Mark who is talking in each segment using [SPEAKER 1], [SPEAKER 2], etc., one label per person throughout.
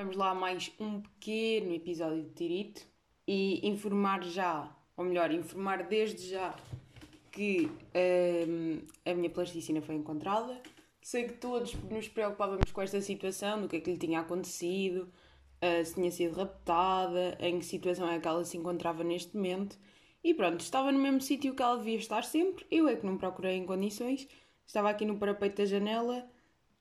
[SPEAKER 1] Vamos lá mais um pequeno episódio de Tirito e informar já, ou melhor, informar desde já que hum, a minha plasticina foi encontrada. Sei que todos nos preocupávamos com esta situação, do que é que lhe tinha acontecido, uh, se tinha sido raptada, em que situação é que ela se encontrava neste momento. E pronto, estava no mesmo sítio que ela devia estar sempre, eu é que não procurei em condições, estava aqui no parapeito da janela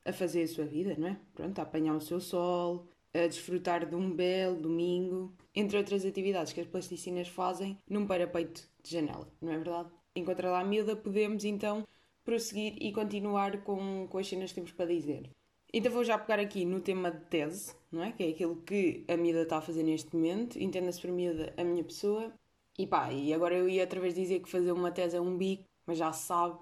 [SPEAKER 1] a fazer a sua vida, não é? Pronto, a apanhar o seu sol, a desfrutar de um belo domingo, entre outras atividades que as plasticinas fazem num parapeito de janela, não é verdade? Enquanto lá a miúda, podemos então prosseguir e continuar com, com as cenas que temos para dizer. Então vou já pegar aqui no tema de tese, não é? Que é aquilo que a miúda está a fazer neste momento, entenda-se por miúda a minha pessoa. E pá, e agora eu ia outra vez dizer que fazer uma tese é um bico, mas já se sabe,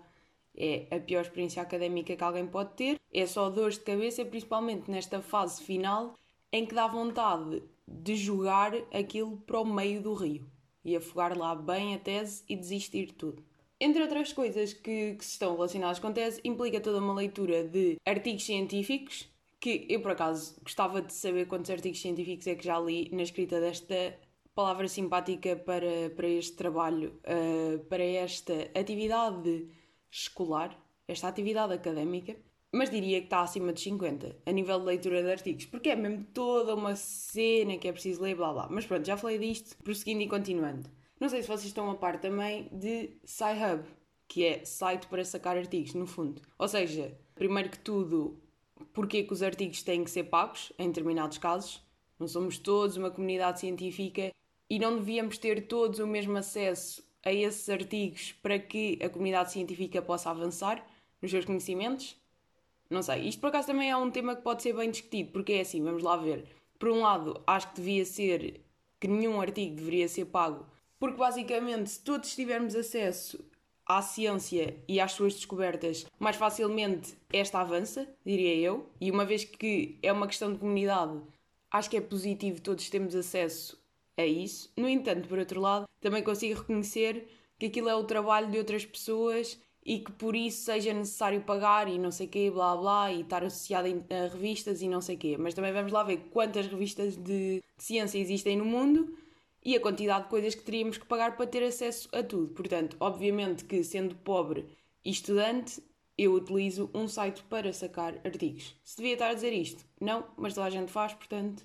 [SPEAKER 1] é a pior experiência académica que alguém pode ter, é só dores de cabeça, principalmente nesta fase final em que dá vontade de jogar aquilo para o meio do rio e afogar lá bem a tese e desistir de tudo. Entre outras coisas que, que estão relacionadas com a tese, implica toda uma leitura de artigos científicos, que eu por acaso gostava de saber quantos artigos científicos é que já li na escrita desta palavra simpática para, para este trabalho, uh, para esta atividade escolar, esta atividade académica mas diria que está acima de 50 a nível de leitura de artigos, porque é mesmo toda uma cena que é preciso ler, blá blá. Mas pronto, já falei disto, prosseguindo e continuando. Não sei se vocês estão a par também de SciHub, que é site para sacar artigos, no fundo. Ou seja, primeiro que tudo, porque que os artigos têm que ser pagos, em determinados casos. Não somos todos uma comunidade científica e não devíamos ter todos o mesmo acesso a esses artigos para que a comunidade científica possa avançar nos seus conhecimentos. Não sei. Isto por acaso também é um tema que pode ser bem discutido, porque é assim, vamos lá ver. Por um lado, acho que devia ser que nenhum artigo deveria ser pago, porque basicamente, se todos tivermos acesso à ciência e às suas descobertas, mais facilmente esta avança, diria eu. E uma vez que é uma questão de comunidade, acho que é positivo todos termos acesso a isso. No entanto, por outro lado, também consigo reconhecer que aquilo é o trabalho de outras pessoas e que por isso seja necessário pagar e não sei quê, blá blá, e estar associado a revistas e não sei quê. Mas também vamos lá ver quantas revistas de, de ciência existem no mundo e a quantidade de coisas que teríamos que pagar para ter acesso a tudo. Portanto, obviamente que sendo pobre e estudante, eu utilizo um site para sacar artigos. Se devia estar a dizer isto? Não, mas toda a gente faz, portanto,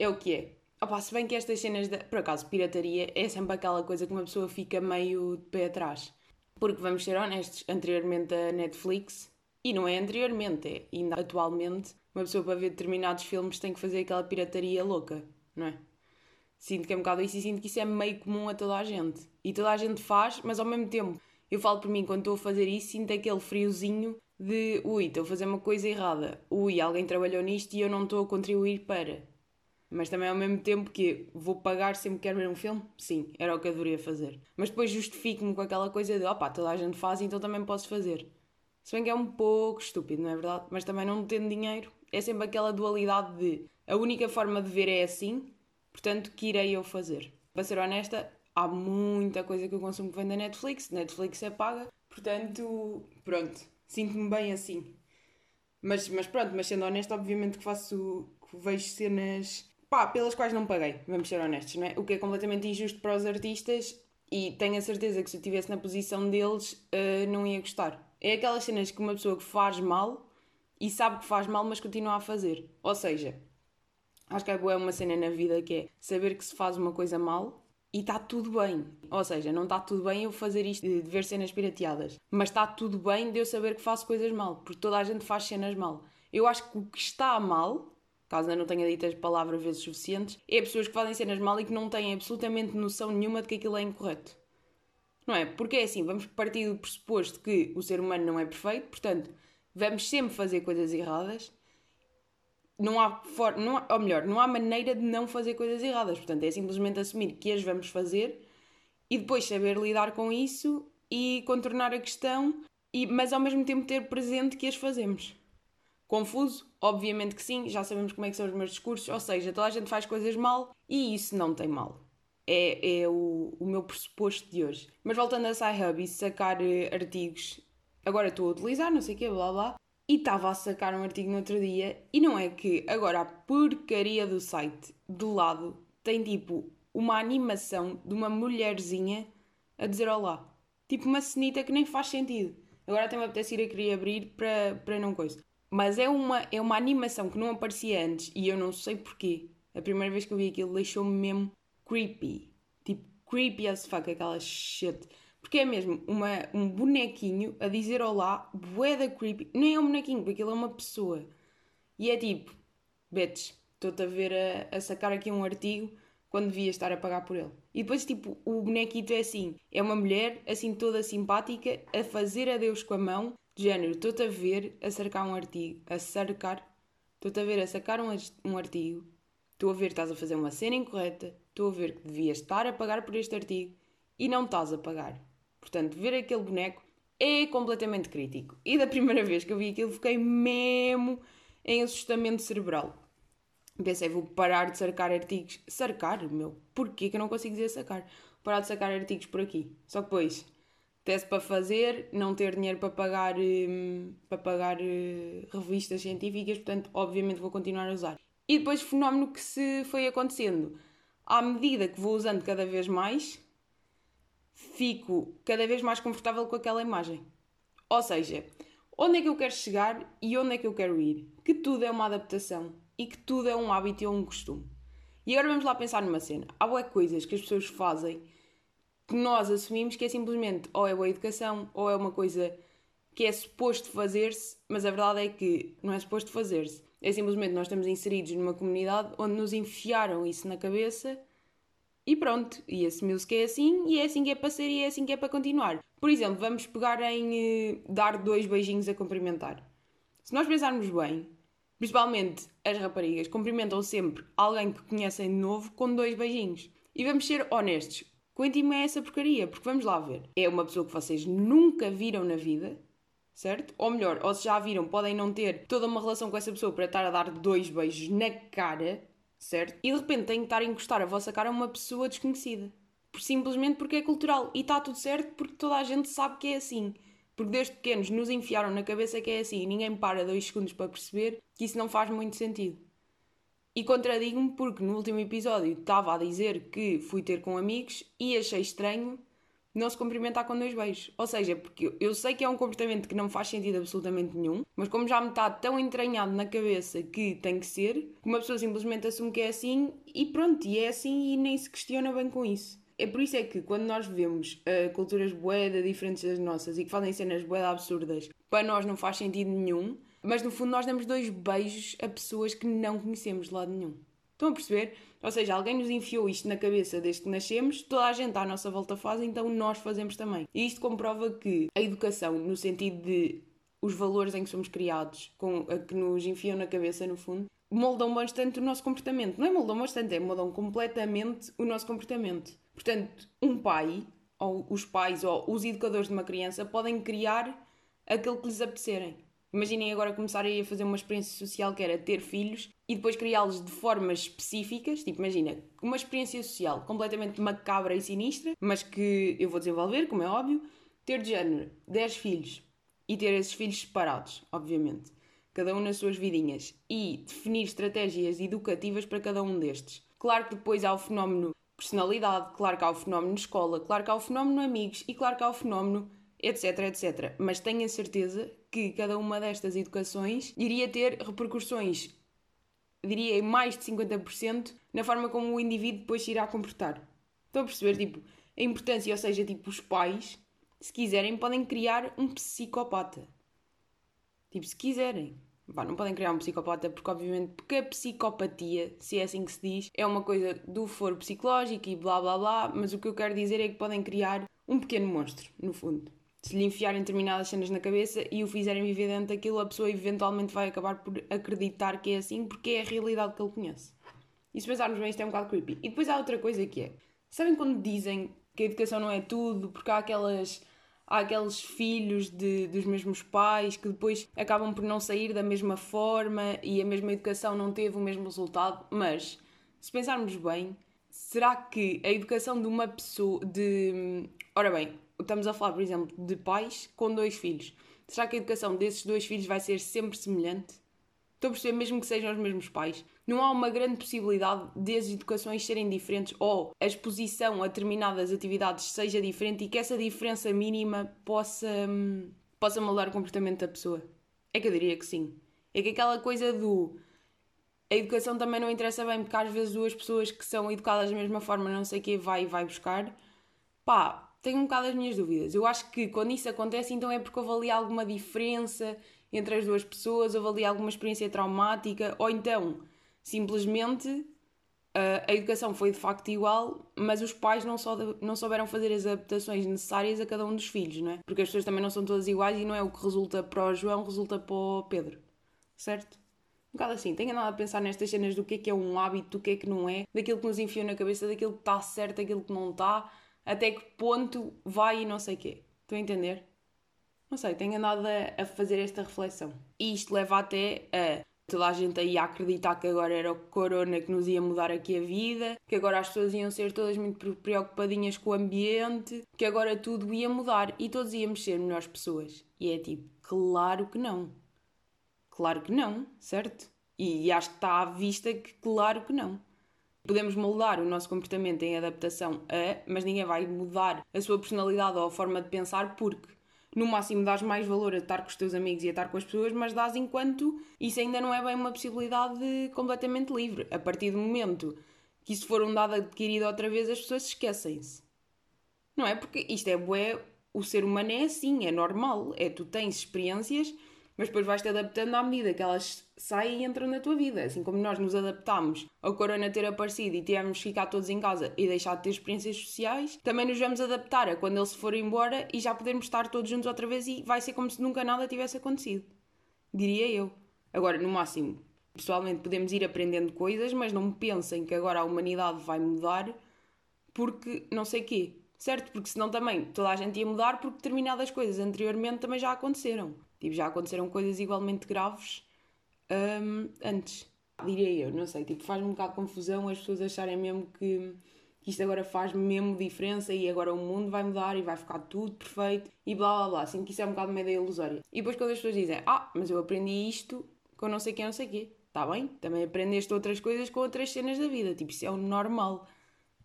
[SPEAKER 1] é o que é. Opa, se bem que estas cenas, de, por acaso, pirataria é sempre aquela coisa que uma pessoa fica meio de pé atrás. Porque vamos ser honestos, anteriormente a Netflix, e não é anteriormente, é ainda atualmente, uma pessoa para ver determinados filmes tem que fazer aquela pirataria louca, não é? Sinto que é um bocado isso e sinto que isso é meio comum a toda a gente. E toda a gente faz, mas ao mesmo tempo, eu falo por mim, quando estou a fazer isso, sinto aquele friozinho de ui, estou a fazer uma coisa errada, ui, alguém trabalhou nisto e eu não estou a contribuir para. Mas também ao mesmo tempo que vou pagar sempre que quero ver um filme? Sim, era o que eu deveria fazer. Mas depois justifico-me com aquela coisa de opá, toda a gente faz, então também posso fazer. Se bem que é um pouco estúpido, não é verdade? Mas também não tendo dinheiro, é sempre aquela dualidade de a única forma de ver é assim, portanto, que irei eu fazer? Para ser honesta, há muita coisa que eu consumo que vem da Netflix, Netflix é paga, portanto, pronto, sinto-me bem assim. Mas, mas pronto, mas sendo honesta, obviamente que faço, que vejo cenas pá, pelas quais não paguei, vamos ser honestos, não é? O que é completamente injusto para os artistas e tenho a certeza que se eu estivesse na posição deles uh, não ia gostar. É aquelas cenas que uma pessoa que faz mal e sabe que faz mal, mas continua a fazer. Ou seja, acho que é uma cena na vida que é saber que se faz uma coisa mal e está tudo bem. Ou seja, não está tudo bem eu fazer isto de ver cenas pirateadas, mas está tudo bem de eu saber que faço coisas mal, porque toda a gente faz cenas mal. Eu acho que o que está mal caso ainda não tenha dito as palavras vezes suficientes, é pessoas que fazem cenas mal e que não têm absolutamente noção nenhuma de que aquilo é incorreto. Não é? Porque é assim, vamos partir do pressuposto que o ser humano não é perfeito, portanto, vamos sempre fazer coisas erradas. Não há, for, não há, ou melhor, não há maneira de não fazer coisas erradas. Portanto, é simplesmente assumir que as vamos fazer e depois saber lidar com isso e contornar a questão, e, mas ao mesmo tempo ter presente que as fazemos. Confuso? Obviamente que sim, já sabemos como é que são os meus discursos, ou seja, toda a gente faz coisas mal e isso não tem mal. É, é o, o meu pressuposto de hoje. Mas voltando a SciHub e sacar uh, artigos, agora estou a utilizar, não sei o quê, blá blá, e estava a sacar um artigo no outro dia e não é que agora a porcaria do site do lado tem tipo uma animação de uma mulherzinha a dizer olá. Tipo uma cenita que nem faz sentido. Agora até me apetece ir a querer abrir para, para não coisa. Mas é uma, é uma animação que não aparecia antes e eu não sei porquê. A primeira vez que eu vi aquilo deixou-me mesmo creepy. Tipo, creepy as fuck, aquela shit. Porque é mesmo uma, um bonequinho a dizer olá, bué da creepy. Nem é um bonequinho, porque aquilo é uma pessoa. E é tipo, bitch, estou-te a ver a, a sacar aqui um artigo quando devia estar a pagar por ele. E depois, tipo, o bonequito é assim: é uma mulher, assim toda simpática, a fazer adeus com a mão, de género, estou-te a ver a sacar um artigo, a sacar, estou-te a ver a sacar um, um artigo, estou a ver que estás a fazer uma cena incorreta, estou a ver que devias estar a pagar por este artigo e não estás a pagar. Portanto, ver aquele boneco é completamente crítico. E da primeira vez que eu vi aquilo, fiquei mesmo em assustamento cerebral. Pensei, vou parar de sacar artigos. Sarcar, meu, porquê que eu não consigo dizer sacar? Parar de sacar artigos por aqui. Só que depois, teste para fazer, não ter dinheiro para pagar, hum, para pagar uh, revistas científicas, portanto, obviamente vou continuar a usar. E depois, fenómeno que se foi acontecendo. À medida que vou usando cada vez mais, fico cada vez mais confortável com aquela imagem. Ou seja, onde é que eu quero chegar e onde é que eu quero ir? Que tudo é uma adaptação e que tudo é um hábito e um costume. E agora vamos lá pensar numa cena. Há boas coisas que as pessoas fazem que nós assumimos que é simplesmente ou é boa educação ou é uma coisa que é suposto fazer-se, mas a verdade é que não é suposto fazer-se. É simplesmente nós estamos inseridos numa comunidade onde nos enfiaram isso na cabeça e pronto, e assumiu-se que é assim, e é assim que é para ser, e é assim que é para continuar. Por exemplo, vamos pegar em uh, dar dois beijinhos a cumprimentar. Se nós pensarmos bem, principalmente as raparigas, cumprimentam sempre alguém que conhecem de novo com dois beijinhos. E vamos ser honestos, quanto é essa porcaria? Porque vamos lá ver. É uma pessoa que vocês nunca viram na vida, certo? Ou melhor, ou se já viram, podem não ter toda uma relação com essa pessoa para estar a dar dois beijos na cara certo? E de repente tem que estar a encostar a vossa cara a uma pessoa desconhecida. Simplesmente porque é cultural. E está tudo certo porque toda a gente sabe que é assim. Porque desde pequenos nos enfiaram na cabeça que é assim e ninguém para dois segundos para perceber que isso não faz muito sentido. E contradigo-me porque no último episódio estava a dizer que fui ter com amigos e achei estranho não se cumprimentar com dois beijos. Ou seja, porque eu sei que é um comportamento que não faz sentido absolutamente nenhum, mas como já me está tão entranhado na cabeça que tem que ser, que uma pessoa simplesmente assume que é assim e pronto, e é assim e nem se questiona bem com isso. É por isso é que quando nós vemos uh, culturas boeda diferentes das nossas e que fazem cenas boeda absurdas, para nós não faz sentido nenhum, mas no fundo nós damos dois beijos a pessoas que não conhecemos de lado nenhum. Estão a perceber? Ou seja, alguém nos enfiou isto na cabeça desde que nascemos, toda a gente à nossa volta faz, então nós fazemos também. E isto comprova que a educação, no sentido de os valores em que somos criados, com a que nos enfiam na cabeça, no fundo, moldam bastante o nosso comportamento. Não é moldam bastante, é moldam completamente o nosso comportamento. Portanto, um pai, ou os pais, ou os educadores de uma criança podem criar aquilo que lhes apetecerem. Imaginem agora começarem a fazer uma experiência social que era ter filhos e depois criá-los de formas específicas. Tipo, imagina, uma experiência social completamente macabra e sinistra, mas que eu vou desenvolver, como é óbvio. Ter de género 10 filhos e ter esses filhos separados, obviamente, cada um nas suas vidinhas, e definir estratégias educativas para cada um destes. Claro que depois há o fenómeno personalidade, claro que há o fenómeno escola, claro que há o fenómeno amigos e claro que há o fenómeno etc, etc. Mas tenho a certeza que cada uma destas educações iria ter repercussões, diria em mais de 50%, na forma como o indivíduo depois se irá comportar. Estão a perceber, tipo, a importância, ou seja, tipo, os pais, se quiserem, podem criar um psicopata. Tipo, se quiserem. Bah, não podem criar um psicopata porque, obviamente, porque a psicopatia, se é assim que se diz, é uma coisa do foro psicológico e blá blá blá, mas o que eu quero dizer é que podem criar um pequeno monstro, no fundo se lhe enfiarem determinadas cenas na cabeça e o fizerem viver dentro daquilo, a pessoa eventualmente vai acabar por acreditar que é assim porque é a realidade que ele conhece. E se pensarmos bem, isto é um bocado creepy. E depois há outra coisa que é: sabem quando dizem que a educação não é tudo, porque há aquelas. Há aqueles filhos de, dos mesmos pais que depois acabam por não sair da mesma forma e a mesma educação não teve o mesmo resultado. Mas, se pensarmos bem, será que a educação de uma pessoa. de Ora bem, estamos a falar, por exemplo, de pais com dois filhos. Será que a educação desses dois filhos vai ser sempre semelhante? Estou a perceber, mesmo que sejam os mesmos pais. Não há uma grande possibilidade de as educações serem diferentes ou a exposição a determinadas atividades seja diferente e que essa diferença mínima possa, hum, possa moldar o comportamento da pessoa. É que eu diria que sim. É que aquela coisa do. A educação também não interessa bem, porque às vezes duas pessoas que são educadas da mesma forma, não sei o que, vai e vai buscar. Pá, tenho um bocado as minhas dúvidas. Eu acho que quando isso acontece, então é porque houve ali alguma diferença entre as duas pessoas, houve ali alguma experiência traumática, ou então simplesmente uh, a educação foi de facto igual, mas os pais não, só não souberam fazer as adaptações necessárias a cada um dos filhos, não é? Porque as pessoas também não são todas iguais e não é o que resulta para o João, resulta para o Pedro, certo? Um bocado assim, tenho andado a pensar nestas cenas do que é que é um hábito, do que é que não é, daquilo que nos enfiou na cabeça, daquilo que está certo, daquilo que não está até que ponto vai e não sei quê. Estão a entender? Não sei, tenho andado a, a fazer esta reflexão. E isto leva até a toda a gente aí a acreditar que agora era o corona que nos ia mudar aqui a vida, que agora as pessoas iam ser todas muito preocupadinhas com o ambiente, que agora tudo ia mudar e todos íamos ser melhores pessoas. E é tipo, claro que não. Claro que não, certo? E acho que está à vista que claro que não. Podemos moldar o nosso comportamento em adaptação a, mas ninguém vai mudar a sua personalidade ou a forma de pensar porque no máximo dás mais valor a estar com os teus amigos e a estar com as pessoas, mas dás enquanto isso ainda não é bem uma possibilidade completamente livre. A partir do momento que isso for um dado adquirido outra vez, as pessoas esquecem-se. Não é? Porque isto é bué, o ser humano é assim, é normal. É tu tens experiências mas depois vais-te adaptando à medida que elas saem e entram na tua vida. Assim como nós nos adaptámos ao corona ter aparecido e tivemos que ficar todos em casa e deixar de ter experiências sociais, também nos vamos adaptar a quando ele se for embora e já podermos estar todos juntos outra vez e vai ser como se nunca nada tivesse acontecido. Diria eu. Agora, no máximo, pessoalmente podemos ir aprendendo coisas, mas não pensem que agora a humanidade vai mudar porque não sei quê. Certo? Porque senão também toda a gente ia mudar porque determinadas coisas anteriormente também já aconteceram. Tipo, já aconteceram coisas igualmente graves um, antes. Diria eu, não sei, tipo, faz-me um bocado de confusão as pessoas acharem mesmo que, isto agora faz mesmo diferença e agora o mundo vai mudar e vai ficar tudo perfeito e blá blá blá. Assim que isso é um bocado uma ideia ilusória. E depois quando as pessoas dizem, ah, mas eu aprendi isto com não sei quem, não sei quê. Está bem, também aprendeste outras coisas com outras cenas da vida, tipo, isso é o normal.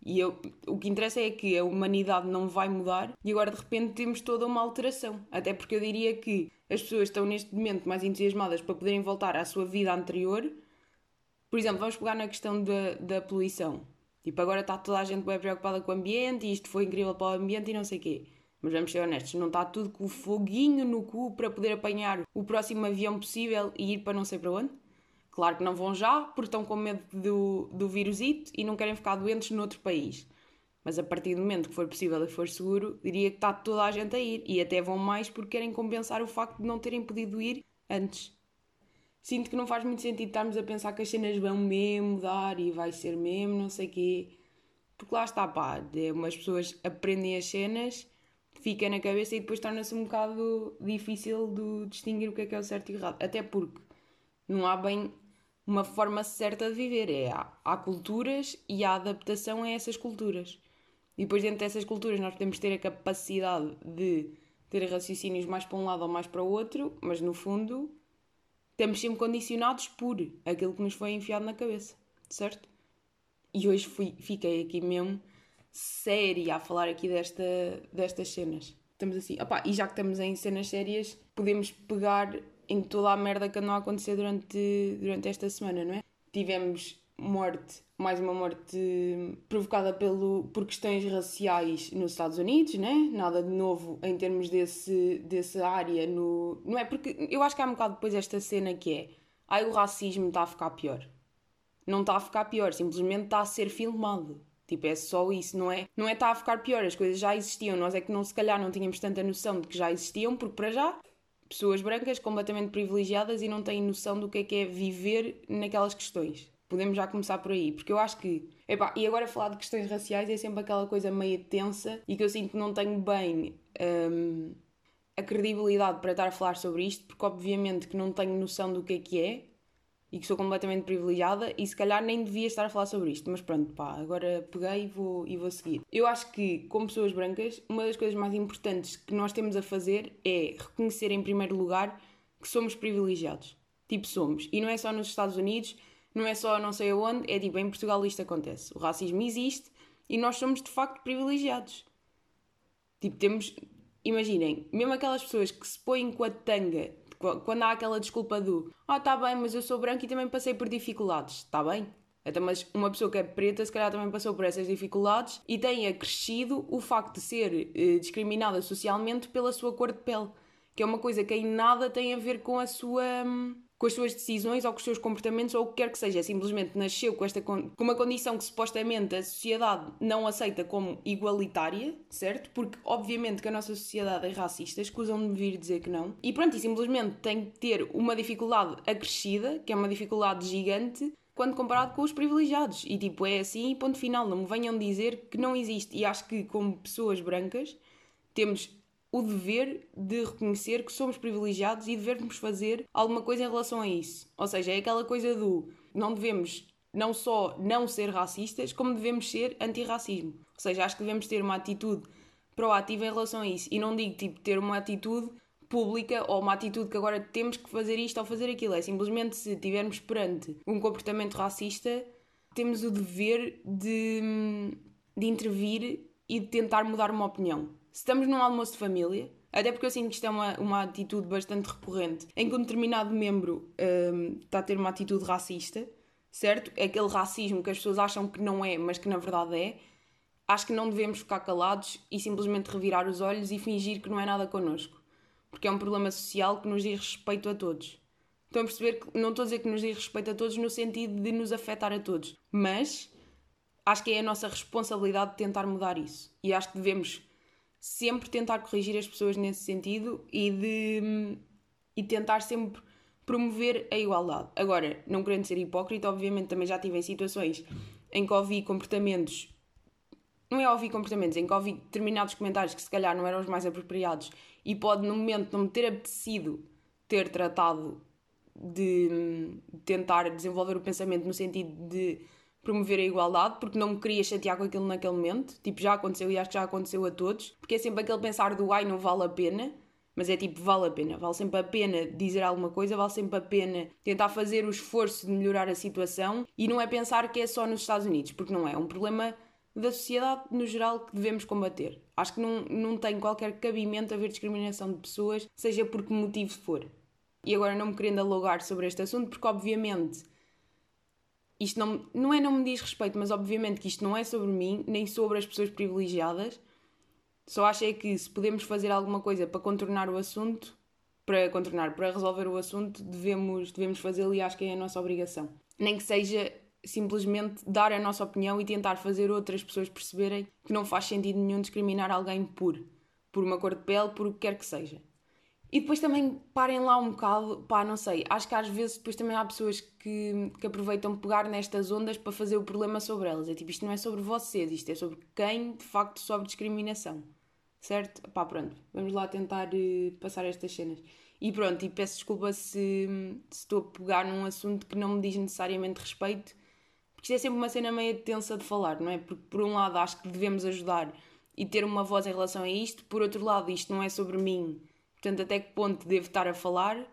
[SPEAKER 1] E eu, o que interessa é que a humanidade não vai mudar e agora de repente temos toda uma alteração. Até porque eu diria que as pessoas estão neste momento mais entusiasmadas para poderem voltar à sua vida anterior. Por exemplo, vamos pegar na questão da, da poluição. Tipo, agora está toda a gente bem preocupada com o ambiente e isto foi incrível para o ambiente e não sei o quê. Mas vamos ser honestos, não está tudo com o foguinho no cu para poder apanhar o próximo avião possível e ir para não sei para onde? Claro que não vão já, porque estão com medo do, do vírusito e não querem ficar doentes noutro país. Mas a partir do momento que for possível e for seguro, diria que está toda a gente a ir. E até vão mais porque querem compensar o facto de não terem podido ir antes. Sinto que não faz muito sentido estarmos a pensar que as cenas vão mesmo mudar e vai ser mesmo, não sei quê. Porque lá está, pá, umas pessoas aprendem as cenas, fica na cabeça e depois torna-se um bocado difícil de distinguir o que é que é o certo e o errado. Até porque não há bem uma forma certa de viver. É, há, há culturas e há adaptação a essas culturas. E depois, dentro dessas culturas, nós podemos ter a capacidade de ter raciocínios mais para um lado ou mais para o outro, mas no fundo, estamos sempre condicionados por aquilo que nos foi enfiado na cabeça, certo? E hoje fui, fiquei aqui mesmo séria a falar aqui desta, destas cenas. Estamos assim, opá, e já que estamos em cenas sérias, podemos pegar em toda a merda que andou a acontecer durante, durante esta semana, não é? Tivemos morte, mais uma morte provocada pelo, por questões raciais nos Estados Unidos, né? Nada de novo em termos desse, dessa área no... Não é? Porque eu acho que há um bocado depois esta cena que é ai o racismo está a ficar pior. Não está a ficar pior, simplesmente está a ser filmado. Tipo, é só isso, não é? Não é está a ficar pior, as coisas já existiam, nós é que não se calhar não tínhamos tanta noção de que já existiam, porque para já pessoas brancas completamente privilegiadas e não têm noção do que é que é viver naquelas questões. Podemos já começar por aí, porque eu acho que. Epá, e agora falar de questões raciais é sempre aquela coisa meio tensa e que eu sinto que não tenho bem hum, a credibilidade para estar a falar sobre isto, porque obviamente que não tenho noção do que é que é. E que sou completamente privilegiada e se calhar nem devia estar a falar sobre isto, mas pronto, pá, agora peguei e vou, e vou seguir. Eu acho que, como pessoas brancas, uma das coisas mais importantes que nós temos a fazer é reconhecer, em primeiro lugar, que somos privilegiados. Tipo, somos. E não é só nos Estados Unidos, não é só não sei aonde, é tipo, em Portugal isto acontece. O racismo existe e nós somos de facto privilegiados. Tipo, temos. Imaginem, mesmo aquelas pessoas que se põem com a tanga quando há aquela desculpa do ah, tá bem, mas eu sou branco e também passei por dificuldades, tá bem? Até mas uma pessoa que é preta, se calhar também passou por essas dificuldades e tem acrescido o facto de ser eh, discriminada socialmente pela sua cor de pele, que é uma coisa que em nada tem a ver com a sua. Hum, com as suas decisões ou com os seus comportamentos ou o que quer que seja. Simplesmente nasceu com, esta, com uma condição que supostamente a sociedade não aceita como igualitária, certo? Porque obviamente que a nossa sociedade é racista, escusam de vir dizer que não. E pronto, e simplesmente tem que ter uma dificuldade acrescida, que é uma dificuldade gigante, quando comparado com os privilegiados. E tipo, é assim, ponto final. Não me venham dizer que não existe. E acho que, como pessoas brancas, temos o dever de reconhecer que somos privilegiados e devemos fazer alguma coisa em relação a isso. Ou seja, é aquela coisa do não devemos não só não ser racistas, como devemos ser antirracismo. Ou seja, acho que devemos ter uma atitude proativa em relação a isso. E não digo tipo ter uma atitude pública ou uma atitude que agora temos que fazer isto ou fazer aquilo. É simplesmente se estivermos perante um comportamento racista, temos o dever de, de intervir e de tentar mudar uma opinião se estamos num almoço de família, até porque eu sinto que isto é uma, uma atitude bastante recorrente, em que um determinado membro um, está a ter uma atitude racista, certo? É aquele racismo que as pessoas acham que não é, mas que na verdade é. Acho que não devemos ficar calados e simplesmente revirar os olhos e fingir que não é nada connosco. Porque é um problema social que nos diz respeito a todos. Estão a perceber que não estou a dizer que nos diz respeito a todos no sentido de nos afetar a todos, mas acho que é a nossa responsabilidade de tentar mudar isso. E acho que devemos sempre tentar corrigir as pessoas nesse sentido e de e tentar sempre promover a igualdade. Agora, não querendo ser hipócrita, obviamente também já tive em situações em que ouvi comportamentos não é ouvir comportamentos, em que ouvi determinados comentários que se calhar não eram os mais apropriados e pode no momento não me ter apetecido ter tratado de tentar desenvolver o pensamento no sentido de promover a igualdade, porque não me queria chatear com aquilo naquele momento. Tipo, já aconteceu e acho que já aconteceu a todos. Porque é sempre aquele pensar do ai, não vale a pena. Mas é tipo, vale a pena. Vale sempre a pena dizer alguma coisa, vale sempre a pena tentar fazer o esforço de melhorar a situação e não é pensar que é só nos Estados Unidos, porque não é. É um problema da sociedade no geral que devemos combater. Acho que não, não tem qualquer cabimento haver discriminação de pessoas, seja por que motivo for. E agora não me querendo alugar sobre este assunto, porque obviamente isto não, não é não me diz respeito, mas obviamente que isto não é sobre mim, nem sobre as pessoas privilegiadas. Só acho é que se podemos fazer alguma coisa para contornar o assunto, para contornar, para resolver o assunto, devemos, devemos fazê-lo e acho que é a nossa obrigação. Nem que seja simplesmente dar a nossa opinião e tentar fazer outras pessoas perceberem que não faz sentido nenhum discriminar alguém por, por uma cor de pele, por o que quer que seja. E depois também parem lá um bocado, pá, não sei, acho que às vezes depois também há pessoas que, que aproveitam pegar nestas ondas para fazer o problema sobre elas. É tipo, isto não é sobre vocês, isto é sobre quem de facto sofre discriminação. Certo? Pá, pronto, vamos lá tentar uh, passar estas cenas. E pronto, e peço desculpa se, se estou a pegar num assunto que não me diz necessariamente respeito, porque isto é sempre uma cena meio tensa de falar, não é? Porque por um lado acho que devemos ajudar e ter uma voz em relação a isto, por outro lado isto não é sobre mim Portanto, até que ponto devo estar a falar,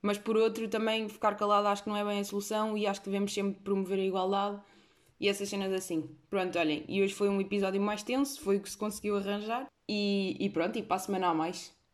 [SPEAKER 1] mas por outro, também ficar calado acho que não é bem a solução e acho que devemos sempre promover a igualdade e essas cenas assim. Pronto, olhem, e hoje foi um episódio mais tenso, foi o que se conseguiu arranjar e, e pronto, e para a semana a mais.